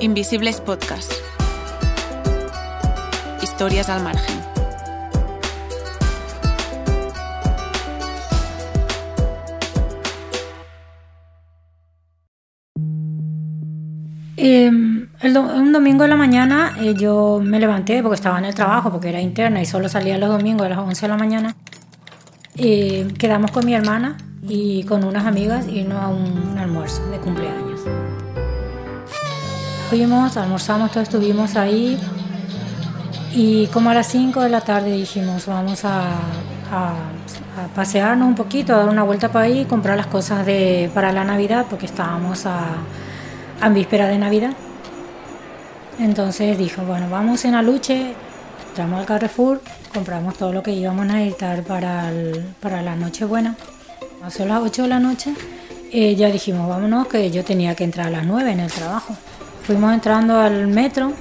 Invisibles Podcast. Historias al margen. Em, un domingo de la mañana eh, yo me levanté porque estaba en el trabajo, porque era interna y solo salía los domingos a las 11 de la mañana. Eh, quedamos con mi hermana y con unas amigas y no a un almuerzo de cumpleaños. Fuimos, almorzamos, todos estuvimos ahí y como a las 5 de la tarde dijimos vamos a, pasearnos un poquito, a dar una vuelta para ahí, comprar las cosas de, para la Navidad porque estábamos a, a víspera de Navidad. Entonces dijo, bueno, vamos en Aluche, entramos al Carrefour, compramos todo lo que íbamos a necesitar para, para la noche buena. A las 8 de la noche eh, ya dijimos, vámonos, que yo tenía que entrar a las 9 en el trabajo. Fuimos entrando al metro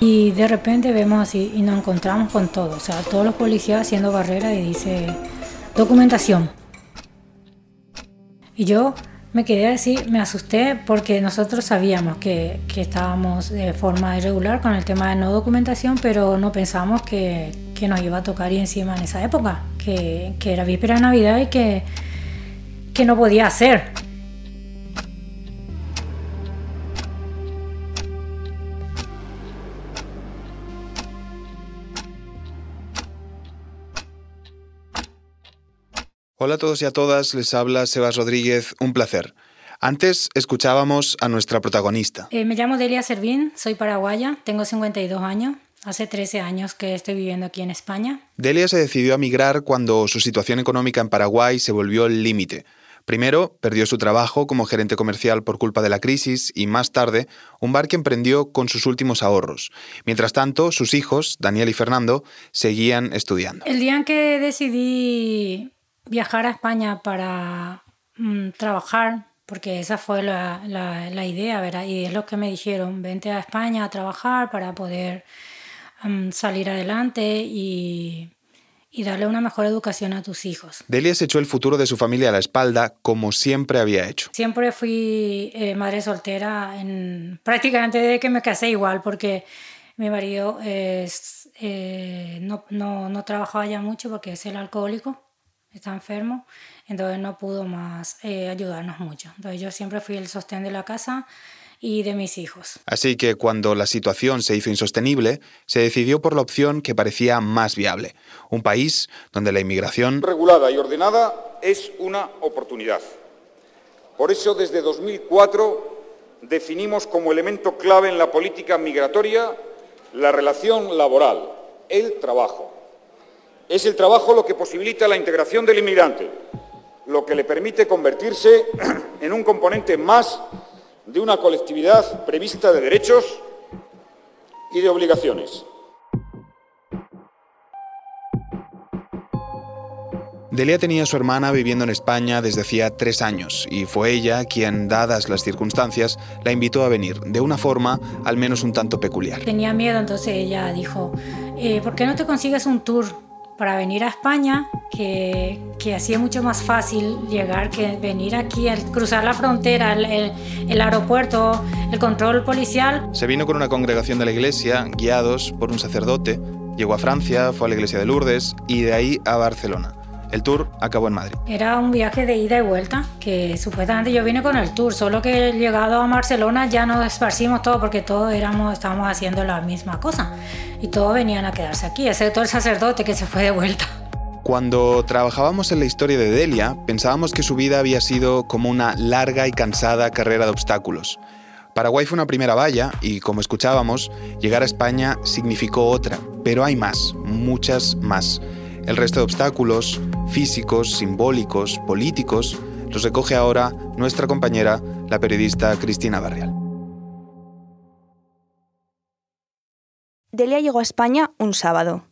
y de repente vemos así y nos encontramos con todo, o sea, todos los policías haciendo barrera y dice documentación. Y yo me quería decir, me asusté porque nosotros sabíamos que, que, estábamos de forma irregular con el tema de no documentación, pero no pensábamos que, que nos iba a tocar y encima en esa época, que, que era víspera de Navidad y que no podía hacer. Hola a todos y a todas, les habla Sebas Rodríguez, un placer. Antes escuchábamos a nuestra protagonista. Eh, me llamo Delia Servín, soy paraguaya, tengo 52 años, hace 13 años que estoy viviendo aquí en España. Delia se decidió a migrar cuando su situación económica en Paraguay se volvió el límite. Primero, perdió su trabajo como gerente comercial por culpa de la crisis y más tarde, un bar que emprendió con sus últimos ahorros. Mientras tanto, sus hijos, Daniel y Fernando, seguían estudiando. El día en que decidí viajar a España para mm, trabajar, porque esa fue la, la, idea, ¿verdad? Y es lo que me dijeron, vente a España a trabajar para poder mm, salir adelante y, y, darle una mejor educación a tus hijos. Delia se echó el futuro de su familia a la espalda como siempre había hecho. Siempre fui eh, madre soltera en, prácticamente desde que me casé igual, porque mi marido es, eh, no, no, no trabajaba ya mucho porque es el alcohólico está enfermo, entonces no pudo más eh, ayudarnos mucho. Entonces yo siempre fui el sostén de la casa y de mis hijos. Así que cuando la situación se hizo insostenible, se decidió por la opción que parecía más viable, un país donde la inmigración regulada y ordenada es una oportunidad. Por eso desde 2004 definimos como elemento clave en la política migratoria la relación laboral, el trabajo es el trabajo lo que posibilita la integración del inmigrante, lo que le permite convertirse en un componente más de una colectividad prevista de derechos y de obligaciones. Delia tenía a su hermana viviendo en España desde hacía tres años y fue ella quien, dadas las circunstancias, la invitó a venir, de una forma al menos un tanto peculiar. Tenía miedo, entonces ella dijo, eh, ¿por qué no te consigues un tour para venir a España, que, que hacía mucho más fácil llegar que venir aquí, al cruzar la frontera, el, el, aeropuerto, el control policial. Se vino con una congregación de la iglesia, guiados por un sacerdote, llegó a Francia, fue a la iglesia de Lourdes y de ahí a Barcelona. El tour acabó en Madrid. Era un viaje de ida y vuelta, que supuestamente yo vine con el tour, solo que llegado a Barcelona ya nos esparcimos todo porque todos éramos, estábamos haciendo la misma cosa y todos venían a quedarse aquí, excepto el sacerdote que se fue de vuelta. Cuando trabajábamos en la historia de Delia, pensábamos que su vida había sido como una larga y cansada carrera de obstáculos. Paraguay fue una primera valla y, como escuchábamos, llegar a España significó otra, pero hay más, muchas más. El resto de obstáculos, físicos, simbólicos, políticos, los recoge ahora nuestra compañera, la periodista Cristina Barrial. Delia llegó a España un sábado.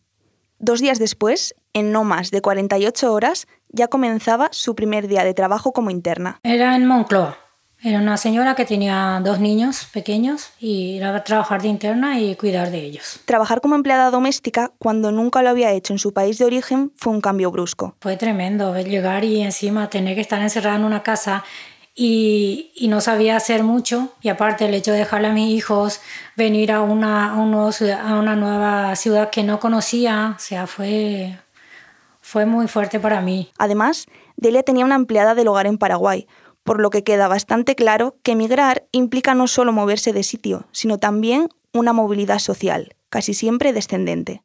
Dos días después, en no más de 48 horas, ya comenzaba su primer día de trabajo como interna. Era en Moncloa. Era una señora que tenía dos niños pequeños y era a trabajar de interna y cuidar de ellos. Trabajar como empleada doméstica cuando nunca lo había hecho en su país de origen fue un cambio brusco. Fue tremendo llegar y encima tener que estar encerrada en una casa y, no sabía hacer mucho. Y aparte el hecho de dejarle a mis hijos venir a una, a, a una nueva ciudad que no conocía, o sea, fue, fue muy fuerte para mí. Además, Delia tenía una empleada del hogar en Paraguay, por lo que queda bastante claro que emigrar implica no solo moverse de sitio, sino también una movilidad social, casi siempre descendente.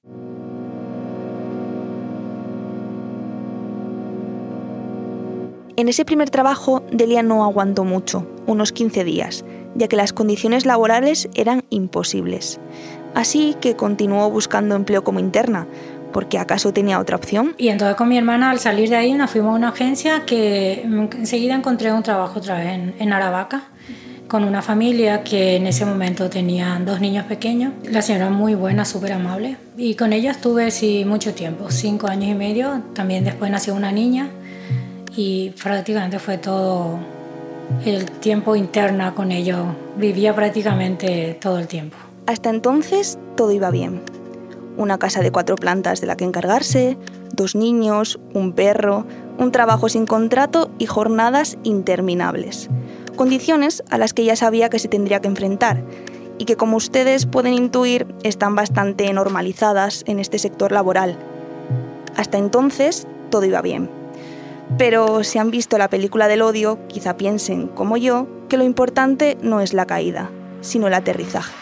En ese primer trabajo, Delia no aguantó mucho, unos 15 días, ya que las condiciones laborales eran imposibles. Así que continuó buscando empleo como interna, porque acaso tenía otra opción. Y entonces con mi hermana al salir de ahí nos fuimos a una agencia que enseguida encontré un trabajo otra vez en, en Aravaca con una familia que en ese momento tenían dos niños pequeños. La señora muy buena, súper amable. Y con ella estuve sí, mucho tiempo, cinco años y medio. También después nació una niña y prácticamente fue todo el tiempo interna con ellos. Vivía prácticamente todo el tiempo. Hasta entonces todo iba bien una casa de cuatro plantas de la que encargarse, dos niños, un perro, un trabajo sin contrato y jornadas interminables. Condiciones a las que ya sabía que se tendría que enfrentar y que como ustedes pueden intuir están bastante normalizadas en este sector laboral. Hasta entonces todo iba bien. Pero si han visto la película del odio, quizá piensen, como yo, que lo importante no es la caída, sino el aterrizaje.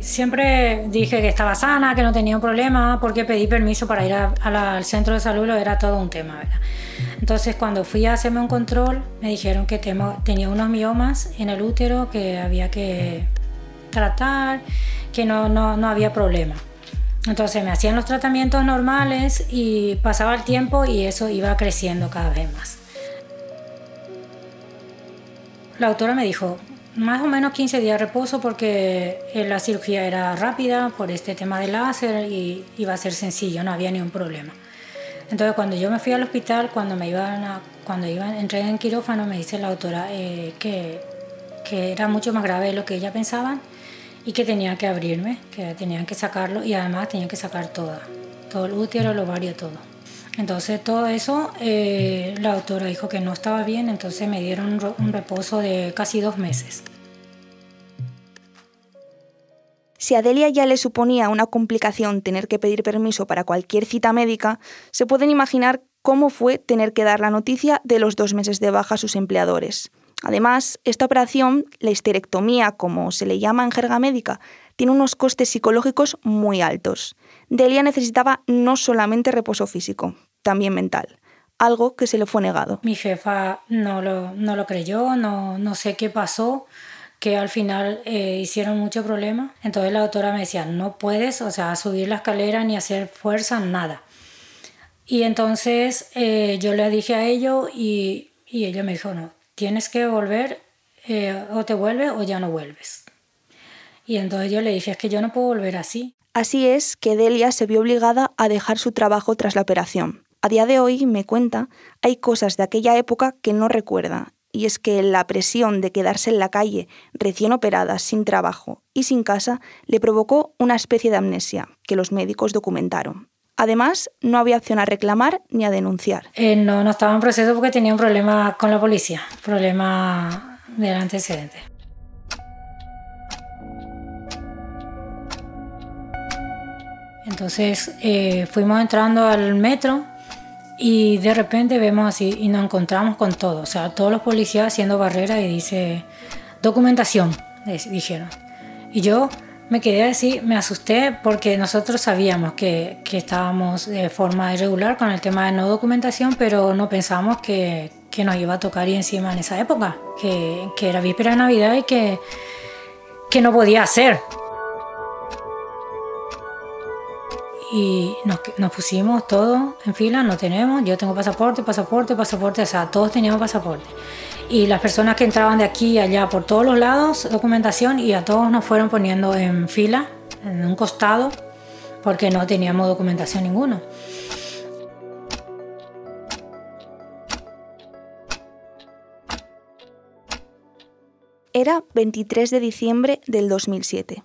Siempre dije que estaba sana, que no tenía un problema, porque pedí permiso para ir al centro de salud, era todo un tema, ¿verdad? Entonces, cuando fui a hacerme un control, me dijeron que tenía unos miomas en el útero que había que tratar, que no, no, no había problema. Entonces me hacían los tratamientos normales y pasaba el tiempo y eso iba creciendo cada vez más. La autora me dijo, más o menos 15 días de reposo porque eh, la cirugía era rápida por este tema del láser y iba a ser sencillo, no había ningún problema. Entonces cuando yo me fui al hospital, cuando me iban a, cuando iban, entré en quirófano, me dice la doctora eh, que, que era mucho más grave de lo que ella pensaba y que tenían que abrirme, que tenían que sacarlo y además tenían que sacar toda, todo el útero, el ovario, todo. Entonces todo eso, eh, la doctora dijo que no estaba bien, entonces me dieron un reposo de casi dos meses. Si a Delia ya le suponía una complicación tener que pedir permiso para cualquier cita médica, se pueden imaginar cómo fue tener que dar la noticia de los dos meses de baja a sus empleadores. Además, esta operación, la histerectomía, como se le llama en jerga médica, tiene unos costes psicológicos muy altos. Delia necesitaba no solamente reposo físico, también mental, algo que se le fue negado. Mi jefa no lo, no lo creyó, no, no sé qué pasó, que al final eh, hicieron mucho problema. Entonces la doctora me decía, no puedes, o sea, subir la escalera ni hacer fuerza, nada. Y entonces eh, yo le dije a ellos y, y ella me dijo, no, tienes que volver, eh, o te vuelves o ya no vuelves. Y entonces yo le dije, es que yo no puedo volver así. Así es que Delia se vio obligada a dejar su trabajo tras la operación. A día de hoy, me cuenta, hay cosas de aquella época que no recuerda, y es que la presión de quedarse en la calle, recién operada, sin trabajo y sin casa, le provocó una especie de amnesia, que los médicos documentaron. Además, no había opción a reclamar ni a denunciar. Eh, no, no estaba en proceso porque tenía un problema con la policía, problema del antecedente. Entonces eh, fuimos entrando al metro y de repente vemos así y nos encontramos con todo, o sea, todos los policías haciendo barrera y dice documentación, dijeron. Y yo me quedé así, me asusté porque nosotros sabíamos que, que estábamos de forma irregular con el tema de no documentación, pero no pensábamos que, que nos iba a tocar y encima en esa época, que, que era víspera de Navidad y que, que no podía hacer. Y nos, pusimos todos en fila, no tenemos, yo tengo pasaporte, pasaporte, pasaporte, o sea, todos teníamos pasaporte. Y las personas que entraban de aquí y allá por todos los lados, documentación, y a todos nos fueron poniendo en fila, en un costado, porque no teníamos documentación ninguna. Era 23 de diciembre del 2007.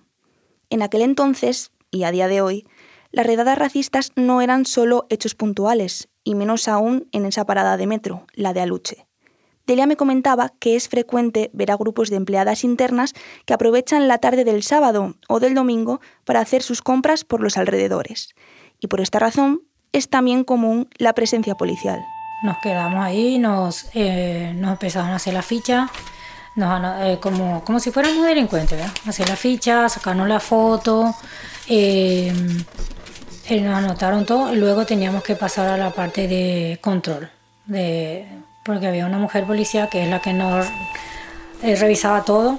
En aquel entonces, y a día de hoy, las redadas racistas no eran solo hechos puntuales, y menos aún en esa parada de metro, la de Aluche. Delia me comentaba que es frecuente ver a grupos de empleadas internas que aprovechan la tarde del sábado o del domingo para hacer sus compras por los alrededores. Y por esta razón es también común la presencia policial. Nos quedamos ahí, nos, eh, nos empezaron a hacer la ficha, eh, como, como si fuéramos delincuentes, ¿verdad? hacer la ficha, sacarnos la foto, eh, nos anotaron todo y luego teníamos que pasar a la parte de control de porque había una mujer policía que es la que nos eh, revisaba todo.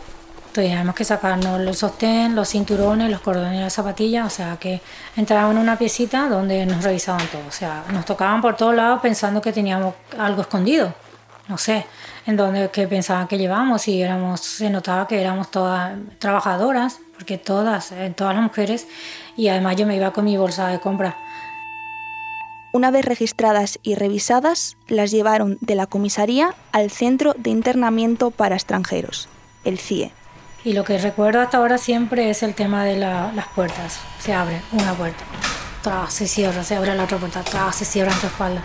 Teníamos que sacarnos los sostén, los cinturones, los cordones las zapatillas, o sea que entrábamos en una piecita donde nos revisaban todo, o sea, nos tocaban por todos lados pensando que teníamos algo escondido, no sé, en donde que pensaban que llevábamos y éramos, se notaba que éramos todas trabajadoras, porque todas, eh, todas las mujeres, y además yo me iba con mi bolsa de compra una vez registradas y revisadas, las llevaron de la comisaría al Centro de Internamiento para Extranjeros, el CIE. Y lo que recuerdo hasta ahora siempre es el tema de las puertas. Se abre una puerta, se cierra, se abre la otra puerta, se cierra en tu espalda.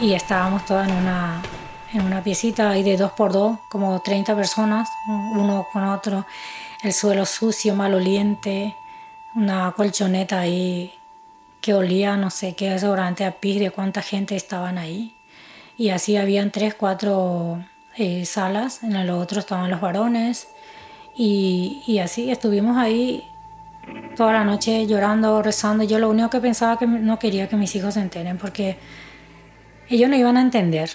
Y estábamos todas en una, en una piecita ahí de dos por dos, como 30 personas, uno con otro, el suelo sucio, maloliente, una colchoneta ahí que olía no sé qué desodorante a pis de cuánta gente estaban ahí. Y así habían tres, cuatro eh, salas, en el otro estaban los varones. Y, y, así estuvimos ahí toda la noche llorando, rezando. Yo lo único que pensaba que no quería que mis hijos se enteren porque ellos no iban a entender.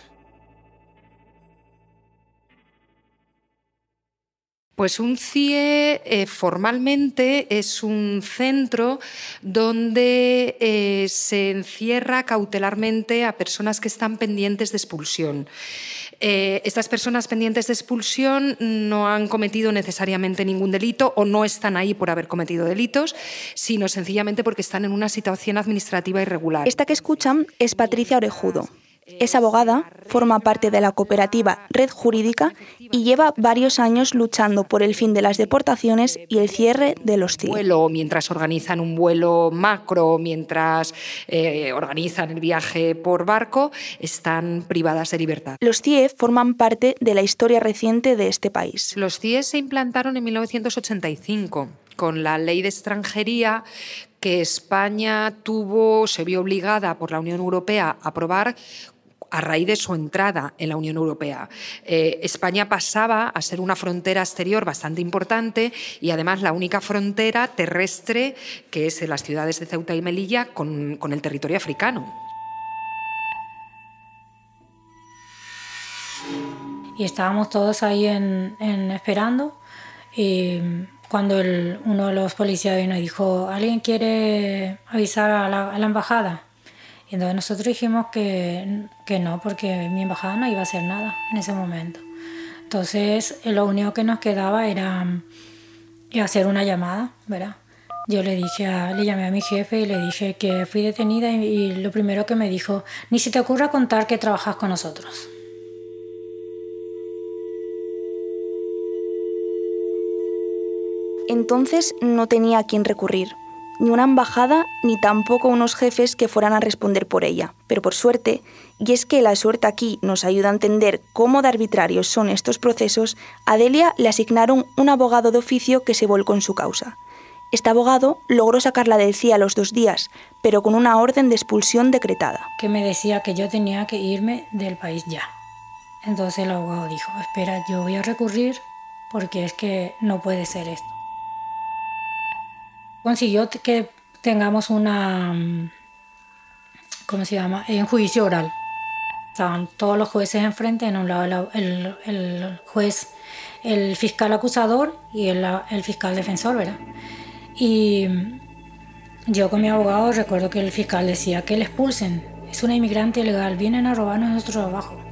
Pues un CIE eh, formalmente es un centro donde eh, se encierra cautelarmente a personas que están pendientes de expulsión. Eh, estas personas pendientes de expulsión no han cometido necesariamente ningún delito o no están ahí por haber cometido delitos, sino sencillamente porque están en una situación administrativa irregular. Esta que escuchan es Patricia Orejudo. Es abogada, forma parte de la cooperativa Red Jurídica y lleva varios años luchando por el fin de las deportaciones y el cierre de los CIE. Vuelo, mientras organizan un vuelo macro, mientras eh, organizan el viaje por barco, están privadas de libertad. Los CIE forman parte de la historia reciente de este país. Los CIE se implantaron en 1985 con la ley de extranjería que España tuvo, se vio obligada por la Unión Europea a aprobar a raíz de su entrada en la Unión Europea. Eh, España pasaba a ser una frontera exterior bastante importante y además la única frontera terrestre que es las ciudades de Ceuta y Melilla con, el territorio africano. Y estábamos todos ahí en, esperando. Y cuando uno de los policías vino y dijo, ¿alguien quiere avisar a la embajada? Y entonces nosotros dijimos que, que no, porque mi embajada no iba a hacer nada en ese momento. Entonces lo único que nos quedaba era, hacer una llamada, ¿verdad? Yo le dije a, le llamé a mi jefe y le dije que fui detenida y, y lo primero que me dijo, ni si te ocurra contar que trabajas con nosotros. Entonces no tenía a quién recurrir ni una embajada ni tampoco unos jefes que fueran a responder por ella. Pero por suerte, y es que la suerte aquí nos ayuda a entender cómo de arbitrarios son estos procesos, a Delia le asignaron un abogado de oficio que se volcó en su causa. Este abogado logró sacarla del CIA a los dos días, pero con una orden de expulsión decretada. Que me decía que yo tenía que irme del país ya. Entonces el abogado dijo, espera, yo voy a recurrir porque es que no puede ser esto consiguió que tengamos una, ¿cómo se llama? Un juicio oral. Estaban todos los jueces enfrente, en un lado el, juez, el fiscal acusador y el, fiscal defensor, ¿verdad? Y yo con mi abogado recuerdo que el fiscal decía que le expulsen, es una inmigrante ilegal, vienen a robarnos nuestro trabajo.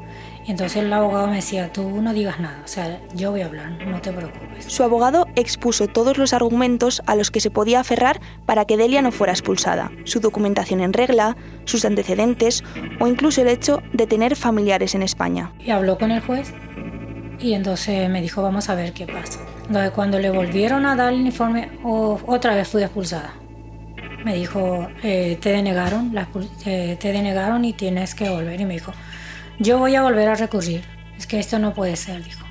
Y entonces el abogado me decía, tú no digas nada, o sea, yo voy a hablar, no te preocupes. Su abogado expuso todos los argumentos a los que se podía aferrar para que Delia no fuera expulsada, su documentación en regla, sus antecedentes o incluso el hecho de tener familiares en España. Y habló con el juez y entonces me dijo, vamos a ver qué pasa. Entonces cuando le volvieron a dar el informe, otra vez fui expulsada. Me dijo, eh, te denegaron, eh, te denegaron y tienes que volver. Y me dijo, yo voy a volver a recurrir Es que esto no puede ser, dijo.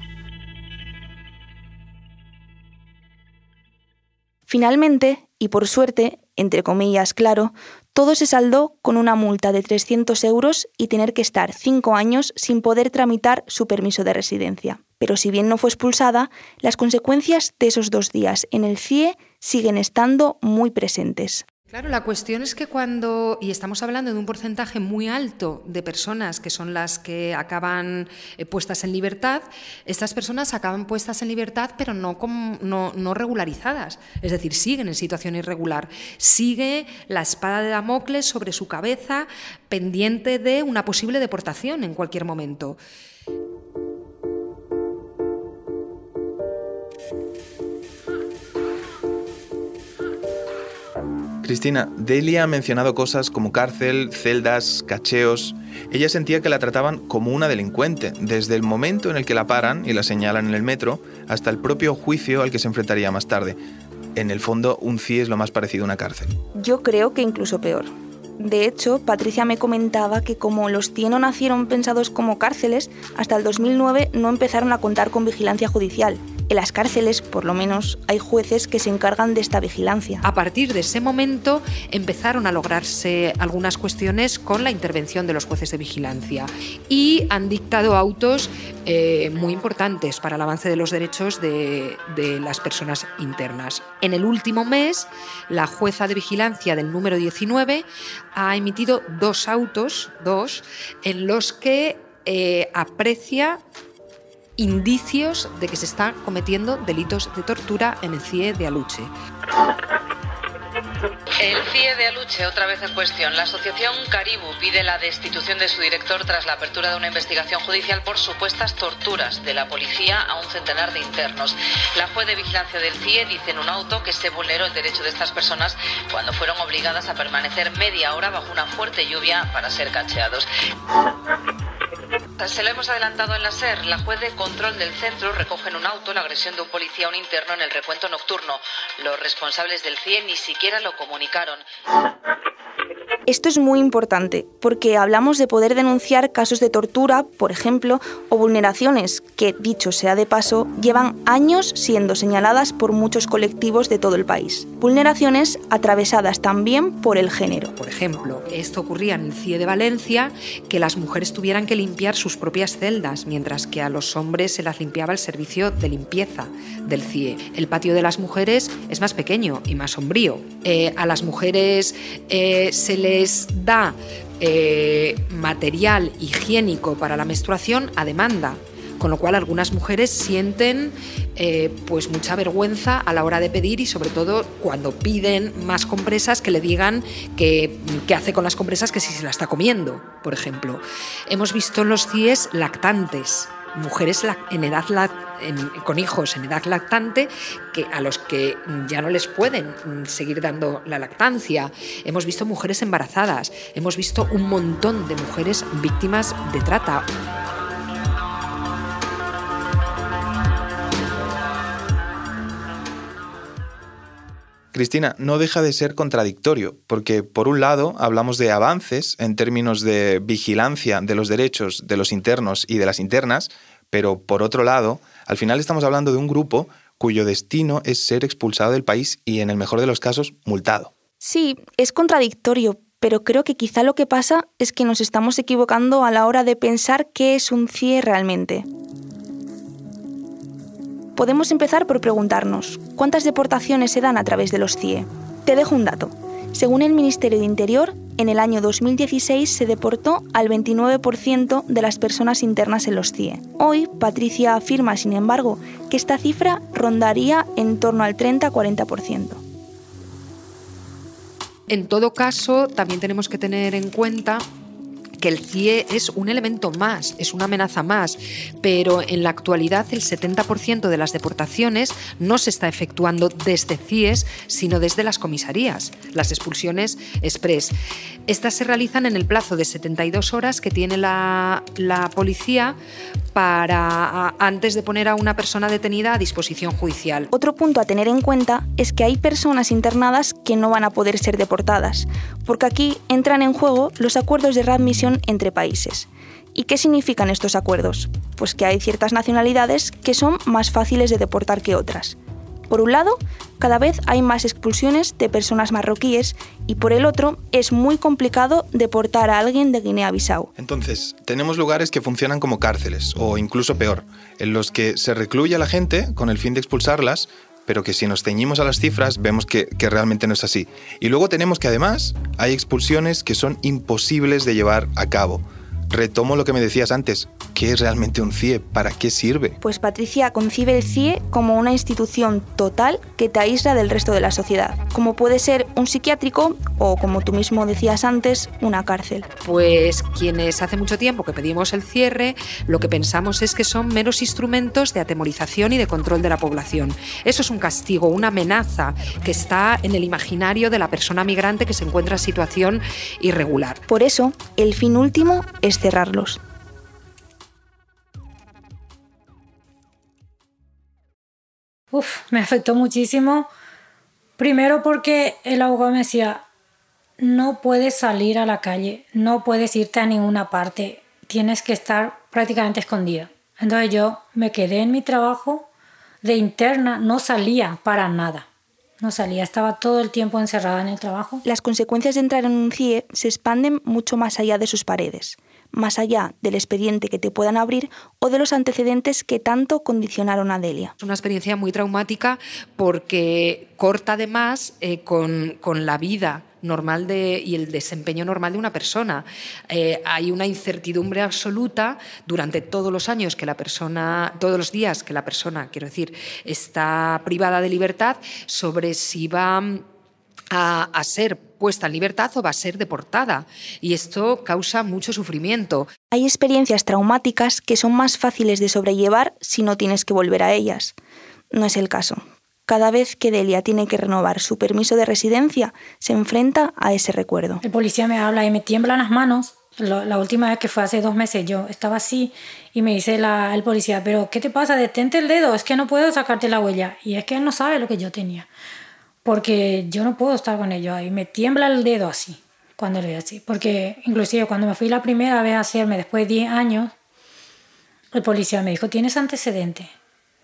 Finalmente, y por suerte, entre comillas, claro, todo se saldó con una multa de 300 euros y tener que estar cinco años sin poder tramitar su permiso de residencia. Pero si bien no fue expulsada, las consecuencias de esos dos días en el CIE siguen estando muy presentes. Claro, la cuestión es que cuando, y estamos hablando de un porcentaje muy alto de personas que son las que acaban eh, puestas en libertad, estas personas acaban puestas en libertad pero no, no, no, regularizadas, es decir, siguen en situación irregular, sigue la espada de Damocles sobre su cabeza pendiente de una posible deportación en cualquier momento. Cristina, Delia ha mencionado cosas como cárcel, celdas, cacheos. Ella sentía que la trataban como una delincuente, desde el momento en el que la paran y la señalan en el metro hasta el propio juicio al que se enfrentaría más tarde. En el fondo, un CIE es lo más parecido a una cárcel. Yo creo que incluso peor. De hecho, Patricia me comentaba que como los CIE no nacieron pensados como cárceles, hasta el 2009 no empezaron a contar con vigilancia judicial en las cárceles, por lo menos, hay jueces que se encargan de esta vigilancia. A partir de ese momento empezaron a lograrse algunas cuestiones con la intervención de los jueces de vigilancia y han dictado autos eh, muy importantes para el avance de los derechos de, las personas internas. En el último mes, la jueza de vigilancia del número 19 ha emitido dos autos, dos, en los que eh, aprecia indicios de que se están cometiendo delitos de tortura en el CIE de Aluche. El CIE de Aluche, otra vez en cuestión. La asociación Caribu pide la destitución de su director tras la apertura de una investigación judicial por supuestas torturas de la policía a un centenar de internos. La juez de vigilancia del CIE dice en un auto que se vulneró el derecho de estas personas cuando fueron obligadas a permanecer media hora bajo una fuerte lluvia para ser cacheados. Se lo hemos adelantado en la SER. La juez de control del centro recoge en un auto la agresión de un policía a un interno en el recuento nocturno. Los responsables del CIE ni siquiera lo comunicaron. Esto es muy importante porque hablamos de poder denunciar casos de tortura, por ejemplo, o vulneraciones que, dicho sea de paso, llevan años siendo señaladas por muchos colectivos de todo el país. Vulneraciones atravesadas también por el género. Por ejemplo, esto ocurría en el CIE de Valencia, que las mujeres tuvieran que limpiar sus propias celdas, mientras que a los hombres se las limpiaba el servicio de limpieza del CIE. El patio de las mujeres es más pequeño y más sombrío. Eh, a las mujeres eh, se les da eh, material higiénico para la menstruación a demanda con lo cual algunas mujeres sienten eh, pues mucha vergüenza a la hora de pedir y sobre todo cuando piden más compresas que le digan que, hace con las compresas que si se la está comiendo, por ejemplo. Hemos visto en los CIES lactantes, mujeres en edad con hijos en edad lactante que a los que ya no les pueden seguir dando la lactancia. Hemos visto mujeres embarazadas, hemos visto un montón de mujeres víctimas de trata. Cristina, no deja de ser contradictorio, porque por un lado hablamos de avances en términos de vigilancia de los derechos de los internos y de las internas, pero por otro lado, al final estamos hablando de un grupo cuyo destino es ser expulsado del país y, en el mejor de los casos, multado. Sí, es contradictorio, pero creo que quizá lo que pasa es que nos estamos equivocando a la hora de pensar qué es un CIE realmente. Podemos empezar por preguntarnos, ¿cuántas deportaciones se dan a través de los CIE? Te dejo un dato. Según el Ministerio de Interior, en el año 2016 se deportó al 29% de las personas internas en los CIE. Hoy, Patricia afirma, sin embargo, que esta cifra rondaría en torno al 30-40%. En todo caso, también tenemos que tener en cuenta que el CIE es un elemento más, es una amenaza más, pero en la actualidad el 70% de las deportaciones no se está efectuando desde CIES, sino desde las comisarías, las expulsiones express. Estas se realizan en el plazo de 72 horas que tiene la, la policía para antes de poner a una persona detenida a disposición judicial. Otro punto a tener en cuenta es que hay personas internadas que no van a poder ser deportadas, porque aquí entran en juego los acuerdos de readmisión entre países. ¿Y qué significan estos acuerdos? Pues que hay ciertas nacionalidades que son más fáciles de deportar que otras. Por un lado, cada vez hay más expulsiones de personas marroquíes y por el otro, es muy complicado deportar a alguien de Guinea-Bissau. Entonces, tenemos lugares que funcionan como cárceles, o incluso peor, en los que se recluye a la gente con el fin de expulsarlas, pero que si nos ceñimos a las cifras vemos que, que, realmente no es así. Y luego tenemos que además hay expulsiones que son imposibles de llevar a cabo. Retomo lo que me decías antes. ¿Qué es realmente un CIE? ¿Para qué sirve? Pues Patricia concibe el CIE como una institución total que te aísla del resto de la sociedad, como puede ser un psiquiátrico o, como tú mismo decías antes, una cárcel. Pues quienes hace mucho tiempo que pedimos el cierre, lo que pensamos es que son meros instrumentos de atemorización y de control de la población. Eso es un castigo, una amenaza que está en el imaginario de la persona migrante que se encuentra en situación irregular. Por eso, el fin último es cerrarlos. Uf, me afectó muchísimo. Primero porque el abogado me decía, no puedes salir a la calle, no puedes irte a ninguna parte, tienes que estar prácticamente escondida. Entonces yo me quedé en mi trabajo de interna, no salía para nada. No salía, estaba todo el tiempo encerrada en el trabajo. Las consecuencias de entrar en un CIE se expanden mucho más allá de sus paredes más allá del expediente que te puedan abrir o de los antecedentes que tanto condicionaron a Delia. Es una experiencia muy traumática porque corta además eh, con, con la vida normal de, y el desempeño normal de una persona. Eh, hay una incertidumbre absoluta durante todos los años que la persona, todos los días que la persona, quiero decir, está privada de libertad sobre si va a, ser puesta en libertad o va a ser deportada. Y esto causa mucho sufrimiento. Hay experiencias traumáticas que son más fáciles de sobrellevar si no tienes que volver a ellas. No es el caso. Cada vez que Delia tiene que renovar su permiso de residencia, se enfrenta a ese recuerdo. El policía me habla y me tiemblan las manos. La, última vez que fue hace dos meses, yo estaba así y me dice el policía, pero ¿qué te pasa? Detente el dedo, es que no puedo sacarte la huella. Y es que él no sabe lo que yo tenía porque yo no puedo estar con ellos ahí, me tiembla el dedo así cuando lo veo así, porque inclusive cuando me fui la primera vez a hacerme después de 10 años, el policía me dijo, ¿tienes antecedentes?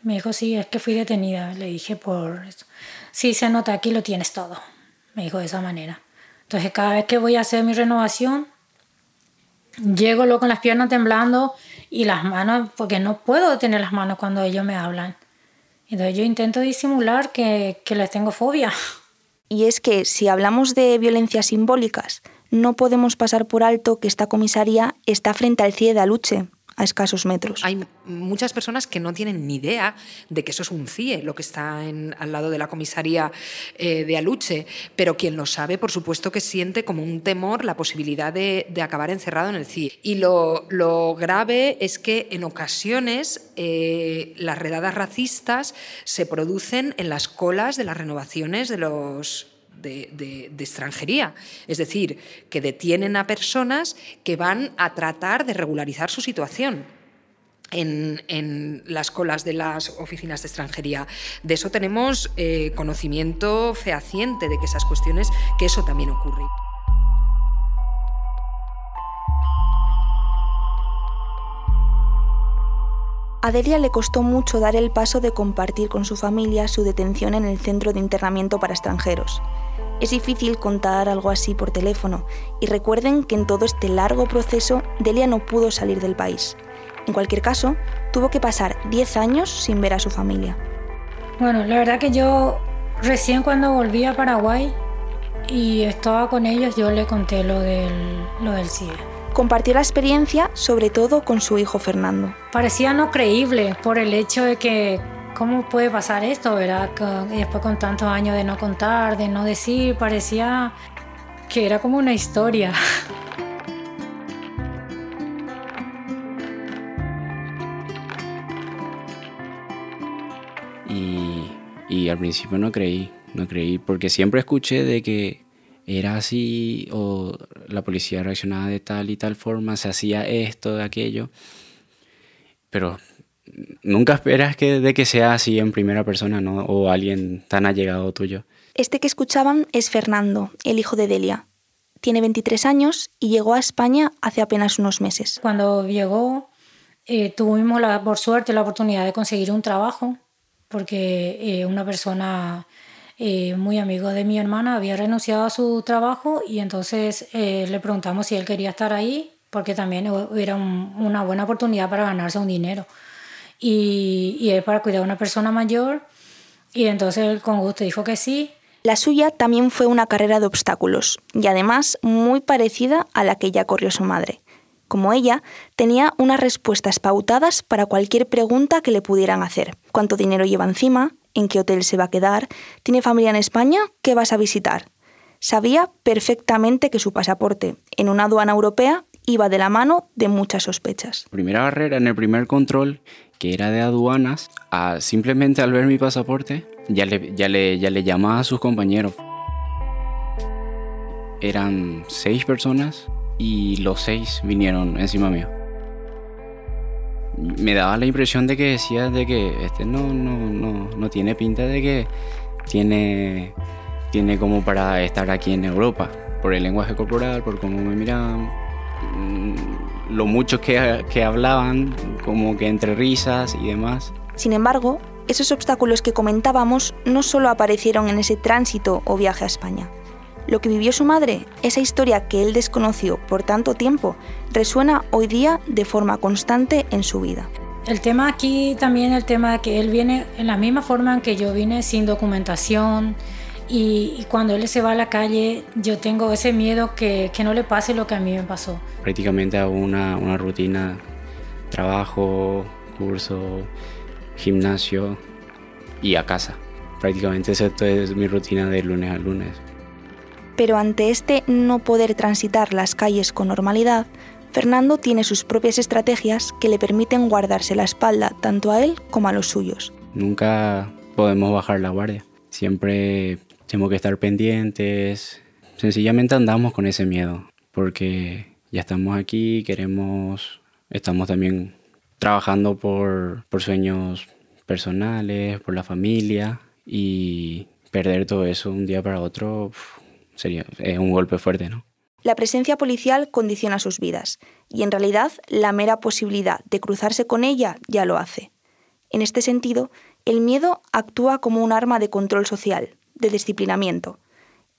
Me dijo, sí, es que fui detenida. Le dije, por eso. Sí, se nota, aquí lo tienes todo. Me dijo de esa manera. Entonces, cada vez que voy a hacer mi renovación, llego con las piernas temblando y las manos, porque no puedo tener las manos cuando ellos me hablan. Entonces yo intento disimular que, que les tengo fobia. Y es que si hablamos de violencias simbólicas, no podemos pasar por alto que esta comisaría está frente al CIE de Aluche, a escasos metros. Hay muchas personas que no tienen ni idea de que eso es un CIE, lo que está al lado de la comisaría eh, de Aluche, pero quien lo sabe, por supuesto que siente como un temor la posibilidad de, acabar encerrado en el CIE. Y lo, grave es que en ocasiones eh, las redadas racistas se producen en las colas de las renovaciones de los de, extranjería. Es decir, que detienen a personas que van a tratar de regularizar su situación. En, las colas de las oficinas de extranjería. De eso tenemos eh, conocimiento fehaciente de que esas cuestiones, que eso también ocurre. A Delia le costó mucho dar el paso de compartir con su familia su detención en el centro de internamiento para extranjeros. Es difícil contar algo así por teléfono y recuerden que en todo este largo proceso Delia no pudo salir del país. En cualquier caso, tuvo que pasar 10 años sin ver a su familia. Bueno, la verdad que yo recién cuando volví a Paraguay y estaba con ellos, yo le conté lo del, lo del CIE. Compartió la experiencia sobre todo con su hijo Fernando. Parecía no creíble por el hecho de que ¿cómo puede pasar esto, verdad? Y después con tantos años de no contar, de no decir, parecía que era como una historia. Y, y al principio no creí, no creí, porque siempre escuché de que era así o la policía reaccionaba de tal y tal forma, se hacía esto, de aquello, pero nunca esperas que, de que sea así en primera persona, ¿no? O alguien tan allegado tuyo. Este que escuchaban es Fernando, el hijo de Delia. tiene 23 años y llegó a España hace apenas unos meses. Cuando llegó, eh, tuvimos la, por suerte la oportunidad de conseguir un trabajo, porque eh, una persona eh, muy amigo de mi hermana había renunciado a su trabajo y entonces le preguntamos si él quería estar ahí, porque también era una buena oportunidad para ganarse un dinero. Y, y él para cuidar a una persona mayor, y entonces él con gusto dijo que sí. La suya también fue una carrera de obstáculos, y además muy parecida a la que ya corrió su madre. Como ella, tenía unas respuestas pautadas para cualquier pregunta que le pudieran hacer. ¿Cuánto dinero lleva encima? ¿En qué hotel se va a quedar? ¿Tiene familia en España? ¿Qué vas a visitar? Sabía perfectamente que su pasaporte en una aduana europea iba de la mano de muchas sospechas. Primera barrera en el primer control, que era de aduanas, simplemente al ver mi pasaporte, ya le, ya le, ya le llamaba a sus compañeros. Eran seis personas y los seis vinieron encima mío. Me daba la impresión de que decía de que este no, no, no, no tiene pinta de que tiene, tiene como para estar aquí en Europa, por el lenguaje corporal, por cómo me miraban, lo mucho que, que hablaban, como que entre risas y demás. Sin embargo, esos obstáculos que comentábamos no solo aparecieron en ese tránsito o viaje a España. Lo que vivió su madre, esa historia que él desconoció por tanto tiempo, resuena hoy día de forma constante en su vida. El tema aquí también, el tema de que él viene en la misma forma en que yo vine, sin documentación, y, cuando él se va a la calle, yo tengo ese miedo que, que, no le pase lo que a mí me pasó. Prácticamente hago una, una rutina, trabajo, curso, gimnasio y a casa. Prácticamente esa es mi rutina de lunes a lunes. Pero ante este no poder transitar las calles con normalidad, Fernando tiene sus propias estrategias que le permiten guardarse la espalda tanto a él como a los suyos. Nunca podemos bajar la guardia. Siempre tenemos que estar pendientes. Sencillamente andamos con ese miedo porque ya estamos aquí, queremos, estamos también trabajando por, por sueños personales, por la familia y perder todo eso un día para otro sería es un golpe fuerte, ¿no? La presencia policial condiciona sus vidas y en realidad la mera posibilidad de cruzarse con ella ya lo hace. En este sentido, el miedo actúa como un arma de control social, de disciplinamiento.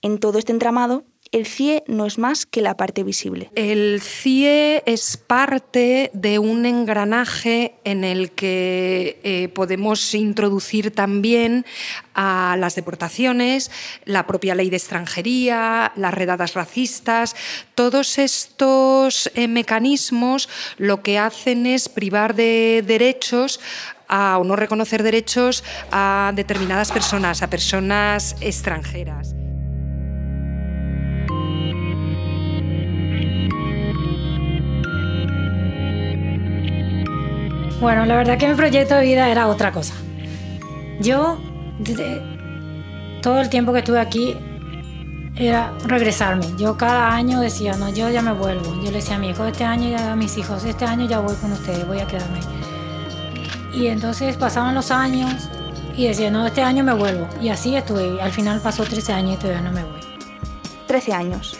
En todo este entramado, el CIE no es más que la parte visible. El CIE es parte de un engranaje en el que eh, podemos introducir también a las deportaciones, la propia ley de extranjería, las redadas racistas. Todos estos eh, mecanismos lo que hacen es privar de derechos o no reconocer derechos a determinadas personas, a personas extranjeras. Bueno, la verdad que mi proyecto de vida era otra cosa. Yo, todo el tiempo que estuve aquí, era regresarme. Yo cada año decía, no, yo ya me vuelvo. Yo le decía a mi hijo, este año ya a mis hijos, este año ya voy con ustedes, voy a quedarme. Y entonces pasaban los años y decía, no, este año me vuelvo. Y así estuve. Al final pasó 13 años y todavía no me voy. 13 años.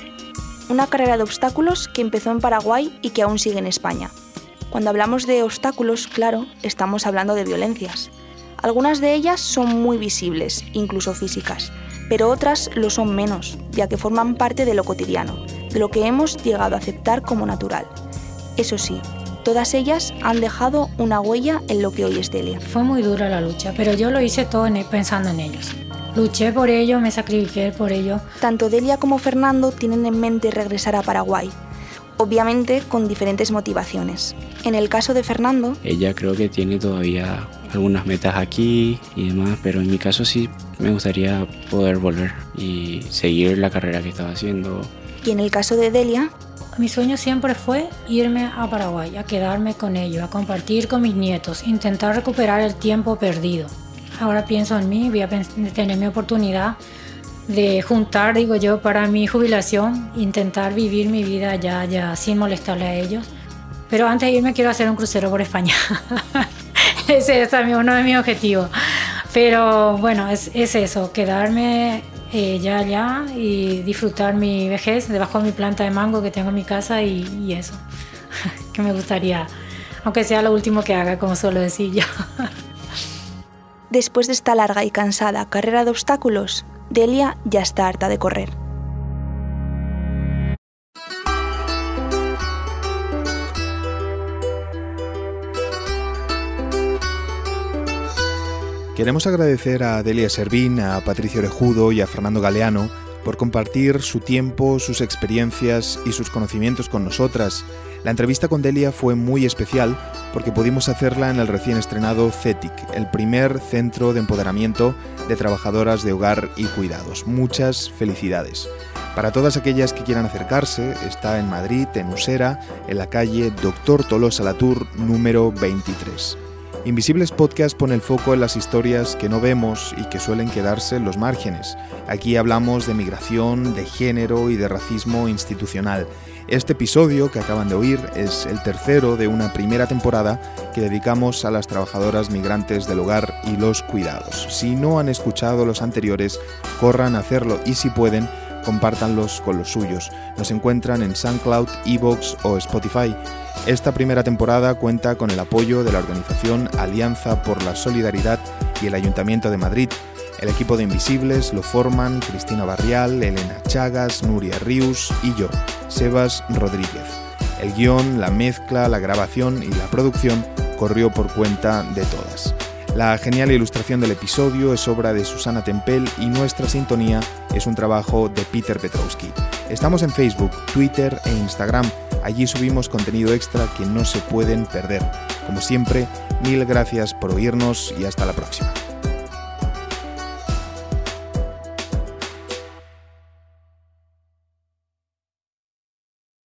Una carrera de obstáculos que empezó en Paraguay y que aún sigue en España. Cuando hablamos de obstáculos, claro, estamos hablando de violencias. Algunas de ellas son muy visibles, incluso físicas, pero otras lo son menos, ya que forman parte de lo cotidiano, de lo que hemos llegado a aceptar como natural. Eso sí, todas ellas han dejado una huella en lo que hoy es Delia. Fue muy dura la lucha, pero yo lo hice todo pensando en ellos. Luché por ello, me sacrifiqué por ello. Tanto Delia como Fernando tienen en mente regresar a Paraguay, obviamente con diferentes motivaciones. En el caso de Fernando... Ella creo que tiene todavía algunas metas aquí y demás, pero en mi caso sí me gustaría poder volver y seguir la carrera que estaba haciendo. Y en el caso de Delia... Mi sueño siempre fue irme a Paraguay, a quedarme con ellos, a compartir con mis nietos, intentar recuperar el tiempo perdido. Ahora pienso en mí, voy a tener mi oportunidad de juntar, digo yo, para mi jubilación, intentar vivir mi vida ya, ya sin molestarle a ellos. Pero antes de irme quiero hacer un crucero por España. Ese es también uno de mis objetivos. Pero bueno, es eso, quedarme eh, ya, ya, y disfrutar mi vejez debajo de mi planta de mango que tengo en mi casa y, y eso, que me gustaría, aunque sea lo último que haga, como suelo decir yo. Después de esta larga y cansada carrera de obstáculos, Delia ya está harta de correr. Queremos agradecer a Delia Servín, a Patricio Orejudo y a Fernando Galeano por compartir su tiempo, sus experiencias y sus conocimientos con nosotras. La entrevista con Delia fue muy especial porque pudimos hacerla en el recién estrenado CETIC, el primer centro de empoderamiento de trabajadoras de hogar y cuidados. Muchas felicidades. Para todas aquellas que quieran acercarse, está en Madrid, en Usera, en la calle Doctor Tolosa Latour número 23. Invisibles Podcast pone el foco en las historias que no vemos y que suelen quedarse en los márgenes. Aquí hablamos de migración, de género y de racismo institucional. Este episodio que acaban de oír es el tercero de una primera temporada que dedicamos a las trabajadoras migrantes del hogar y los cuidados. Si no han escuchado los anteriores, corran a hacerlo y si pueden, compártanlos con los suyos. Nos encuentran en SoundCloud, Evox o Spotify. Esta primera temporada cuenta con el apoyo de la organización Alianza por la Solidaridad y el Ayuntamiento de Madrid. El equipo de Invisibles lo forman Cristina Barrial, Elena Chagas, Nuria Rius y yo, Sebas Rodríguez. El guion, la mezcla, la grabación y la producción corrió por cuenta de todas. La genial ilustración del episodio es obra de Susana Tempel y nuestra sintonía es un trabajo de Peter Petrowski. Estamos en Facebook, Twitter e Instagram. Allí subimos contenido extra que no se pueden perder. Como siempre, mil gracias por oírnos y hasta la próxima.